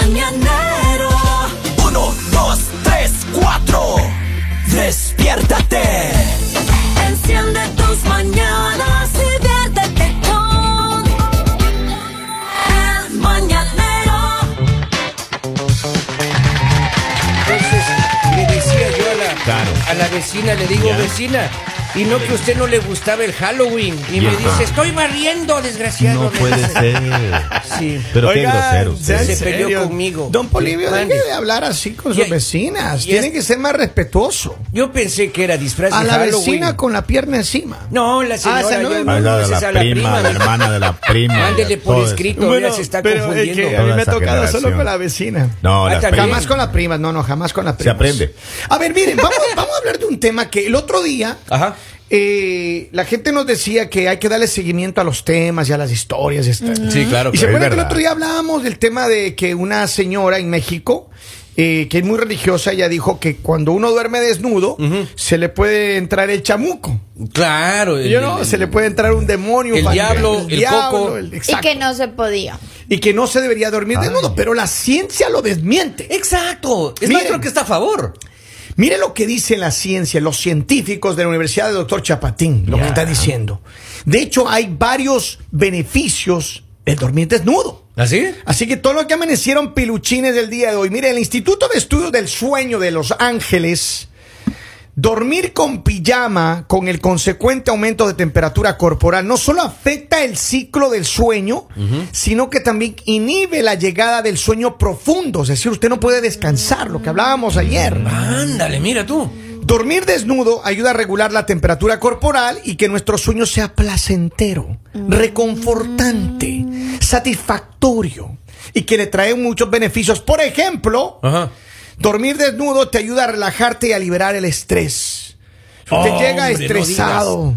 mañanero. Uno, dos, tres, cuatro. Despiértate. Enciende tus mañanas y viértete con el mañanero. Entonces le decía yo a la, Claro. a la vecina, le digo, Ya. vecina, y no que a usted no le gustaba el Halloween. Y me dice, estoy barriendo, desgraciado. No puede ser. Sí. Pero Oiga, qué grosero. usted. Se peleó conmigo. Don Polivio, deje de hablar así con Y- sus vecinas. y Tiene es- que ser más respetuoso. Yo pensé que era disfraz A de la Halloween. vecina con la pierna encima. No, la señora. esa no la la a prima, la hermana de la prima. Mándele por escrito, mira, se está pero es confundiendo. que a mí me ha tocado solo con la vecina. No, Ah. Jamás con la prima, no, no, jamás con la prima. Se aprende. A ver, miren, vamos, vamos a hablar de un tema que el otro día Ajá. Eh, la gente nos decía que hay que darle seguimiento a los temas y a las historias. y esta- Sí, claro. Y se acuerdan que el otro día hablábamos del tema de que una señora en México, eh, que es muy religiosa, ella dijo que cuando uno duerme desnudo, se le puede entrar el chamuco. Claro. el- Yo no, el- se le puede entrar un demonio, un el diablo, el coco. el- Y exacto. que no se podía. Y que no se debería dormir desnudo, pero la ciencia lo desmiente. Exacto. Es Miren. más, creo que está a favor. Mire lo que dice la ciencia, los científicos de la Universidad de Doctor Chapatín, lo que está diciendo. De hecho, hay varios beneficios del dormir desnudo. ¿Así? Así que todo lo que amanecieron piluchines del día de hoy. Mire, el Instituto de Estudios del Sueño de Los Ángeles, dormir con pijama con el consecuente aumento de temperatura corporal no solo afecta el ciclo del sueño, sino que también inhibe la llegada del sueño profundo. Es decir, usted no puede descansar, lo que hablábamos ayer. Ándale, mira tú. Dormir desnudo ayuda a regular la temperatura corporal y que nuestro sueño sea placentero, reconfortante, satisfactorio y que le trae muchos beneficios. Por ejemplo, Ajá. Dormir desnudo te ayuda a relajarte y a liberar el estrés. Si usted Hombre, llega no estresado,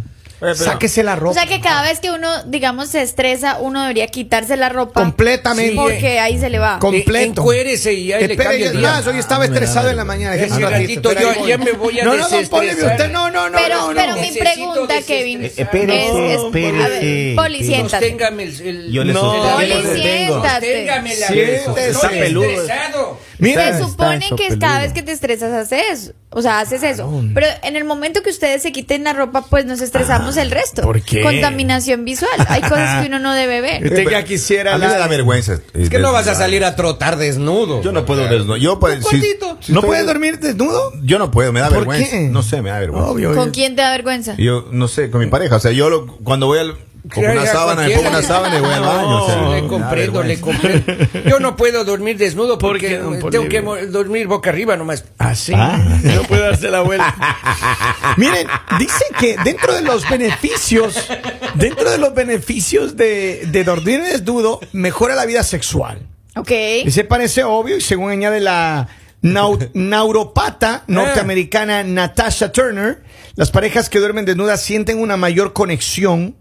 sáquese la ropa. O sea que cada vez que uno, digamos, se estresa, uno debería quitarse la ropa. Completamente. Sí, Porque ahí se le va. Com- completo. Encuérese y ahí le Espere, cambia es el día. más, hoy estaba Ah, estresado en la mañana. déjeme Ese un ratito, espera, yo ahí voy. ya me voy a No, no, don Polibio, desestresar. usted no, no, no, pero, no, pero no. mi Necesito pregunta, Kevin. Espérese, es- es- espérese. a ver, Poli, siéntate. Sosténgame el, el- Yo le No, sostengo. Poli, yo le sostengo. siéntate. Sosténgame la Siéntese. Estoy Está peludo. estresado. Mira, Se supone que eso cada vez que te estresas haces, o sea, haces eso. Pero en el momento que ustedes se quiten la ropa, pues nos estresamos el resto. ¿por qué? Contaminación visual. Hay cosas que uno no debe ver. Usted ya quisiera A mí me da vergüenza. Es que no vas a salir a trotar desnudo. Yo no puedo desnudo. Yo, pues, si- ¿No estoy- puedes dormir desnudo? Yo no puedo, me da ¿Por vergüenza. qué? No sé, me da vergüenza. Obvio. ¿Con quién te da vergüenza? Yo no sé, con mi pareja. O sea, yo lo- cuando voy al. Pongo una sábana, me pongo una sábana y voy al baño. o sea, Sí, le comprendo, le comprendo. Yo no puedo dormir desnudo ¿Por porque tengo que dormir boca arriba nomás. Así. Ah. No puede darse la vuelta. Miren, dice que dentro de los beneficios, dentro de los beneficios de, de dormir desnudo, mejora la vida sexual. Ok. Y se parece obvio, y según añade la nau- neuropata norteamericana Natasha Turner, las parejas que duermen desnudas sienten una mayor conexión,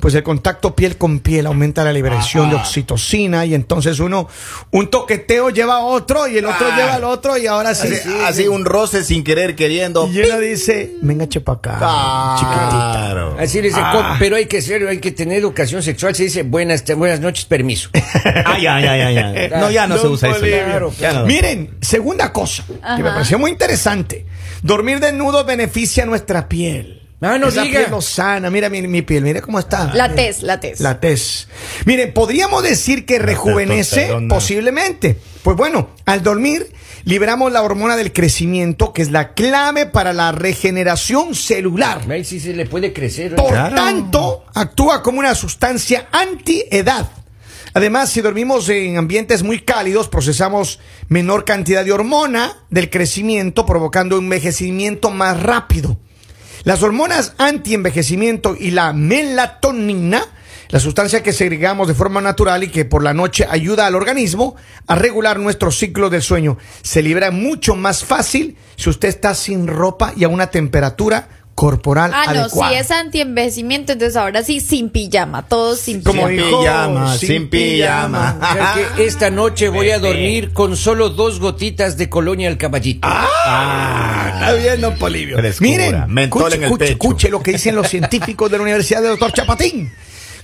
pues el contacto piel con piel aumenta la liberación de oxitocina y entonces uno, un toqueteo lleva a otro y el otro Ah. lleva al otro y ahora sí. Así, así un roce sin querer, queriendo. Y uno dice, venga chepa acá, chiquitita. Claro. Así le dice, Ah. "Com- pero hay que ser, hay que tener educación sexual. Se dice buenas, buenas noches, permiso. Ay, ay, ay, ay, ay. No, ya no se usa eso. Polibio. Claro, ya no. Miren, segunda cosa que me pareció muy interesante. Dormir desnudo beneficia nuestra piel. Ah, no Esa diga. piel lo sana. Mira mi, mi piel, mire cómo está. La tez, la tez. La tez. Miren, podríamos decir que rejuvenece testosterona. posiblemente. Pues bueno, al dormir liberamos la hormona del crecimiento, que es la clave para la regeneración celular. Ahí sí se le puede crecer. Por Claro. tanto, actúa como una sustancia antiedad. Además, si dormimos en ambientes muy cálidos, procesamos menor cantidad de hormona del crecimiento, provocando un envejecimiento más rápido. Las hormonas anti-envejecimiento y la melatonina, la sustancia que segregamos de forma natural y que por la noche ayuda al organismo a regular nuestro ciclo del sueño, se libera mucho más fácil si usted está sin ropa y a una temperatura corporal Ah, no, si es anti-envejecimiento, entonces ahora sí, sin pijama, todos sin Como pijama. Dijo, pijama, sin sin pijama. O sea que esta noche voy a dormir con solo dos gotitas de colonia al caballito. Ah, está bien, don Polivio. Frescura, Miren, mentol escuche, en el escuche, pecho. escuche lo que dicen los científicos de la Universidad de Doctor Chapatín.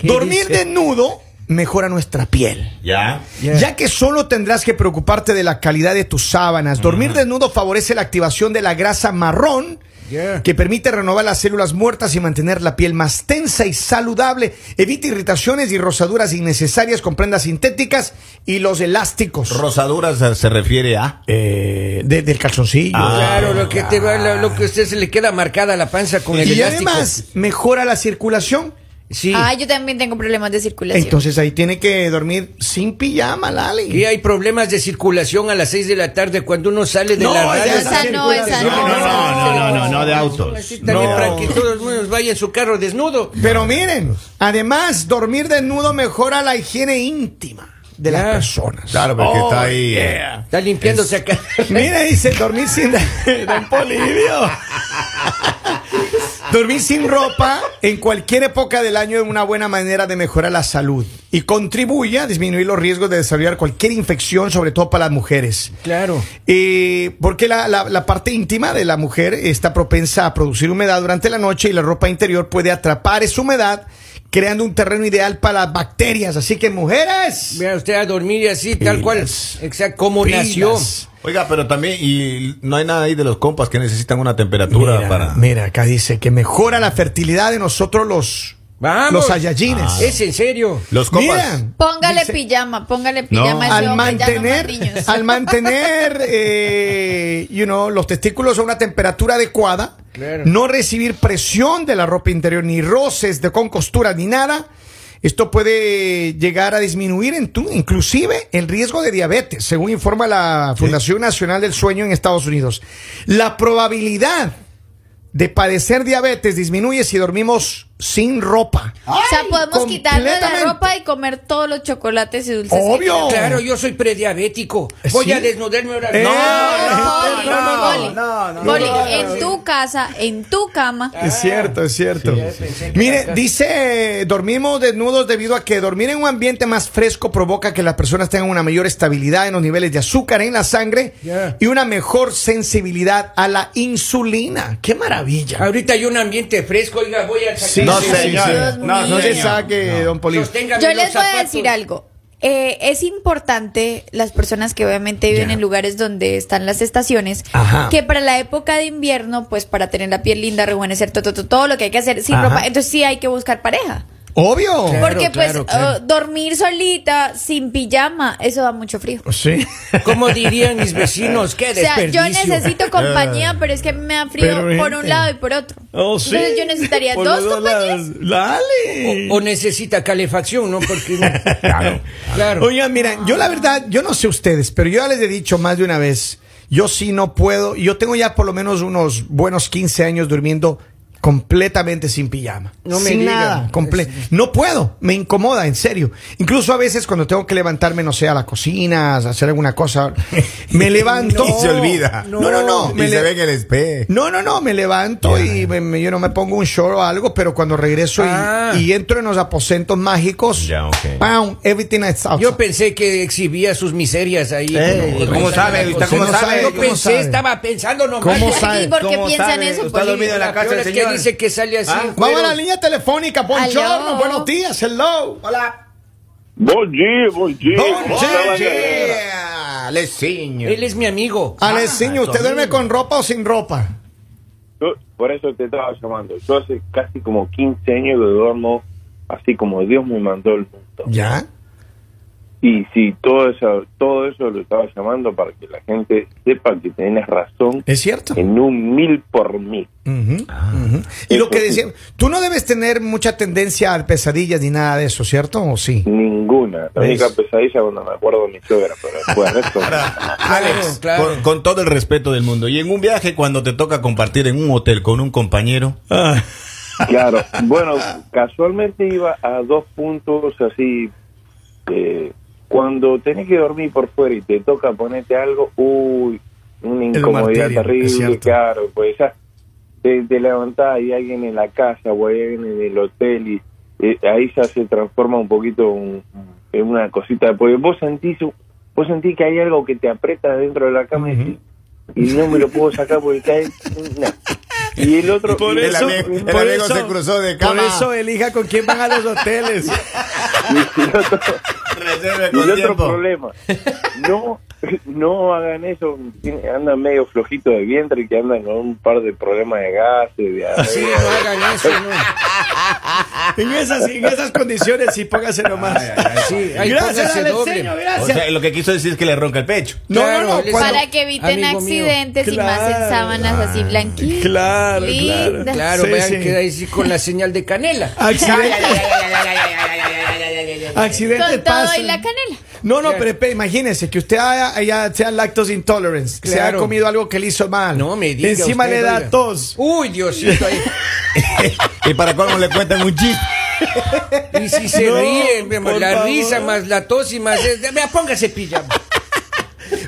Dormir dice? desnudo mejora nuestra piel. Ya. Ya que solo tendrás que preocuparte de la calidad de tus sábanas. Dormir desnudo favorece la activación de la grasa marrón. Yeah. Que permite renovar las células muertas y mantener la piel más tensa y saludable. Evita irritaciones y rosaduras innecesarias con prendas sintéticas y los elásticos. Rosaduras se, refiere a. Eh, de- del calzoncillo. Ah, Claro, lo que te va, lo, lo que a usted se le queda marcada la panza con el y elástico. además mejora la circulación. Sí. Ah, yo también tengo problemas de circulación. Entonces ahí tiene que dormir sin pijama, Lali. Y hay problemas de circulación a las 6 de la tarde cuando uno sale de No, la radio. esa no, esa no. No, no, no, no, no, no, de autos. Así también No. para que todos nos vaya en su carro desnudo. Pero miren, además, dormir desnudo mejora la higiene íntima de las Ya. personas. Claro, porque Oh, está ahí. eh, yeah. Está limpiándose acá. Mira, dice dormir sin. Don Polivio. Dormir sin ropa en cualquier época del año es una buena manera de mejorar la salud y contribuye a disminuir los riesgos de desarrollar cualquier infección, sobre todo para las mujeres. Claro. Eh, porque la, la- la parte íntima de la mujer está propensa a producir humedad durante la noche y la ropa interior puede atrapar esa humedad, creando un terreno ideal para las bacterias. Así que, mujeres, Vea usted a dormir así, tal cual. Exacto, como Pilas. nació. Oiga, pero también, y no hay nada ahí de los compas que necesitan una temperatura mira, para. mira, acá dice que mejora la fertilidad de nosotros los, Vamos. los Saiyajines. Ah. Es en serio. Los compas. Mira, Póngale dice- pijama, póngale pijama al hombre, no mantener, al mantener, eh, you know, los testículos a una temperatura adecuada, Claro. no recibir presión de la ropa interior, ni roces de con costuras, ni nada, esto puede llegar a disminuir en tu, inclusive el riesgo de diabetes, según informa la Fundación Nacional del Sueño en Estados Unidos. La probabilidad de padecer diabetes disminuye si dormimos sin ropa. O sea, podemos quitarnos la ropa y comer todos los chocolates y dulces. Obvio. Claro, yo soy prediabético. Voy ¿Sí? a desnudarme ahora. Eh, No, no, no, no, Poli, no, no, Poli, no, no, en tu casa, en tu cama. Es cierto, es cierto. Sí, Mire, dice, dormimos desnudos debido a que dormir en un ambiente más fresco provoca que las personas tengan una mayor estabilidad en los niveles de azúcar en la sangre Ya. y una mejor sensibilidad a la insulina. ¡Qué maravilla! Ahorita hay un ambiente fresco, oiga, voy a sacar. Sí, No, sí, señor. No, no se saque, don. Sosténgame Yo les voy a decir algo. Eh, es importante las personas que obviamente viven en lugares donde están las estaciones, Ajá. que para la época de invierno, pues para tener la piel linda, rejuvenecer todo, todo, todo lo que hay que hacer sin Ajá. ropa, entonces sí hay que buscar pareja. Obvio. Claro, Porque pues claro, eh, dormir solita, sin pijama, eso da mucho frío. Sí. Como dirían mis vecinos, qué O sea, yo desperdicio. necesito compañía, pero es que me da frío Pero, por un lado y por otro. Oh, sí. Entonces yo necesitaría Por dos compañías. Dale. O necesita calefacción, ¿no? Porque claro, claro. Oigan, miren, yo la verdad, yo no sé ustedes, pero yo ya les he dicho más de una vez, yo sí no puedo, yo tengo ya por lo menos unos buenos 15 años durmiendo completamente sin pijama. No me sin diga. nada, comple- No puedo, me incomoda, en serio. Incluso a veces cuando tengo que levantarme, no sé, a la cocina, a hacer alguna cosa, me levanto. Y se olvida. No, no, no. Y me se ve en el espejo. no, no, no, me levanto y me, me- yo no me pongo un short o algo, pero cuando regreso y- Ah. y, entro en los aposentos mágicos, Ya, ok. ¡pam! everything is out. Yo pensé que exhibía sus miserias ahí. Como- ¿cómo sabe? ¿Usted cómo sabe? Yo ¿Cómo pensé, sabe? estaba pensando nomás. ¿Cómo sabe? ¿Y por qué ¿Cómo piensan sabe? eso? ¿Está Poli? dormido en la casa que señor? Dice que sale así. Ah, Vamos a la línea telefónica, buongiorno, Aló. buenos días, hello. Hola. Bom dia, bom dia. La dia. galera? Leciño. Él es mi amigo. Aleciño, ¿usted duerme con ropa o sin ropa? Yo- por eso te estaba llamando. Yo hace casi como 15 años que duermo así como Dios me mandó el mundo. ¿Ya? Y sí, todo eso, todo eso lo estaba llamando para que la gente sepa que tenés razón ¿Es cierto? en un mil por mil. Ujú. Y lo que decía, tú no debes tener mucha tendencia a pesadillas ni nada de eso, ¿cierto? ¿O sí? Ninguna. La ¿Ves? única pesadilla cuando me acuerdo de mi suegra, pero después de eso. Alex, claro. Con, con todo el respeto del mundo. Y en un viaje, cuando te toca compartir en un hotel con un compañero. Claro, bueno, casualmente iba a dos puntos así. eh, cuando tenés que dormir por fuera y te toca ponerte algo, uy, una incomodidad martirio, terrible, claro, pues ya te, te levantás y hay alguien en la casa o hay alguien en el hotel y eh, ahí ya se transforma un poquito un- en una cosita, porque vos sentís, vos sentís que hay algo que te aprieta dentro de la cama y no me lo puedo sacar porque cae. Y el otro. Por el eso, amigo- el por amigo eso- se cruzó de Por cama. eso elija con quién van a los hoteles. y el otro- Reserve y el otro tiempo. problema, no, no hagan eso, andan medio flojito de vientre, que andan con un par de problemas de gases, de Sí, diarrea. no hagan eso, no. En esas, en esas condiciones, sí, póngase nomás. Sí, ahí gracias, doble. señor, O sea, lo que quiso decir es que le ronca el pecho. no, claro, no, no. cuando- Para que eviten Amigo mío. accidentes y más en Claro. sábanas así blanquitas. Claro, claro. Claro, Sí, vean sí. que ahí sí con la señal de canela. Accidentes, accidentes Con todo pasan. y la canela. No, no, pero espere, imagínese que usted haya, haya- sea lactose intolerance, se ha Claro. comido algo que le hizo mal. No me diga Encima usted, le da oiga. tos. Uy, Diosito. ahí. Y para cómo le cuentan un chiste. Y si se No, ríen, mi amor, por la favor. risa más la tos y más... Vea, póngase pijama.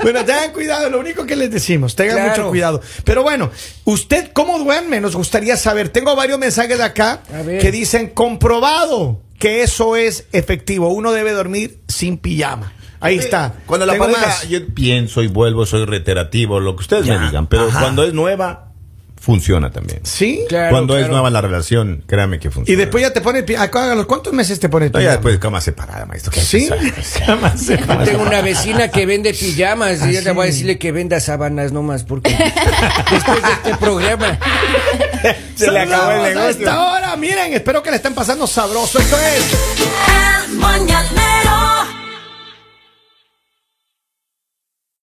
Bueno, tengan cuidado, lo único que les decimos, tengan Claro. mucho cuidado. Pero bueno, ¿usted cómo duerme? Nos gustaría saber. Tengo varios mensajes de acá A ver. que dicen comprobado que eso es efectivo. Uno debe dormir sin pijama. Ahí está. Cuando la Tengo pareja, más. yo pienso y vuelvo, soy reiterativo, lo que ustedes Ya, me digan, pero ajá. cuando es nueva, funciona también. ¿Sí? Claro, cuando es nueva la relación, créame que funciona. Y después ya te pone pi- ¿a los cuántos meses te pone No, ya pijama? después cama separada, maestro. ¿qué ¿Sí? Cama separada. Tengo una vecina que vende pijamas y yo le voy a sí. decirle que venda sábanas nomás porque después de este programa Se le acabó el negocio. Miren, espero que le estén pasando sabroso. Esto es El mañanero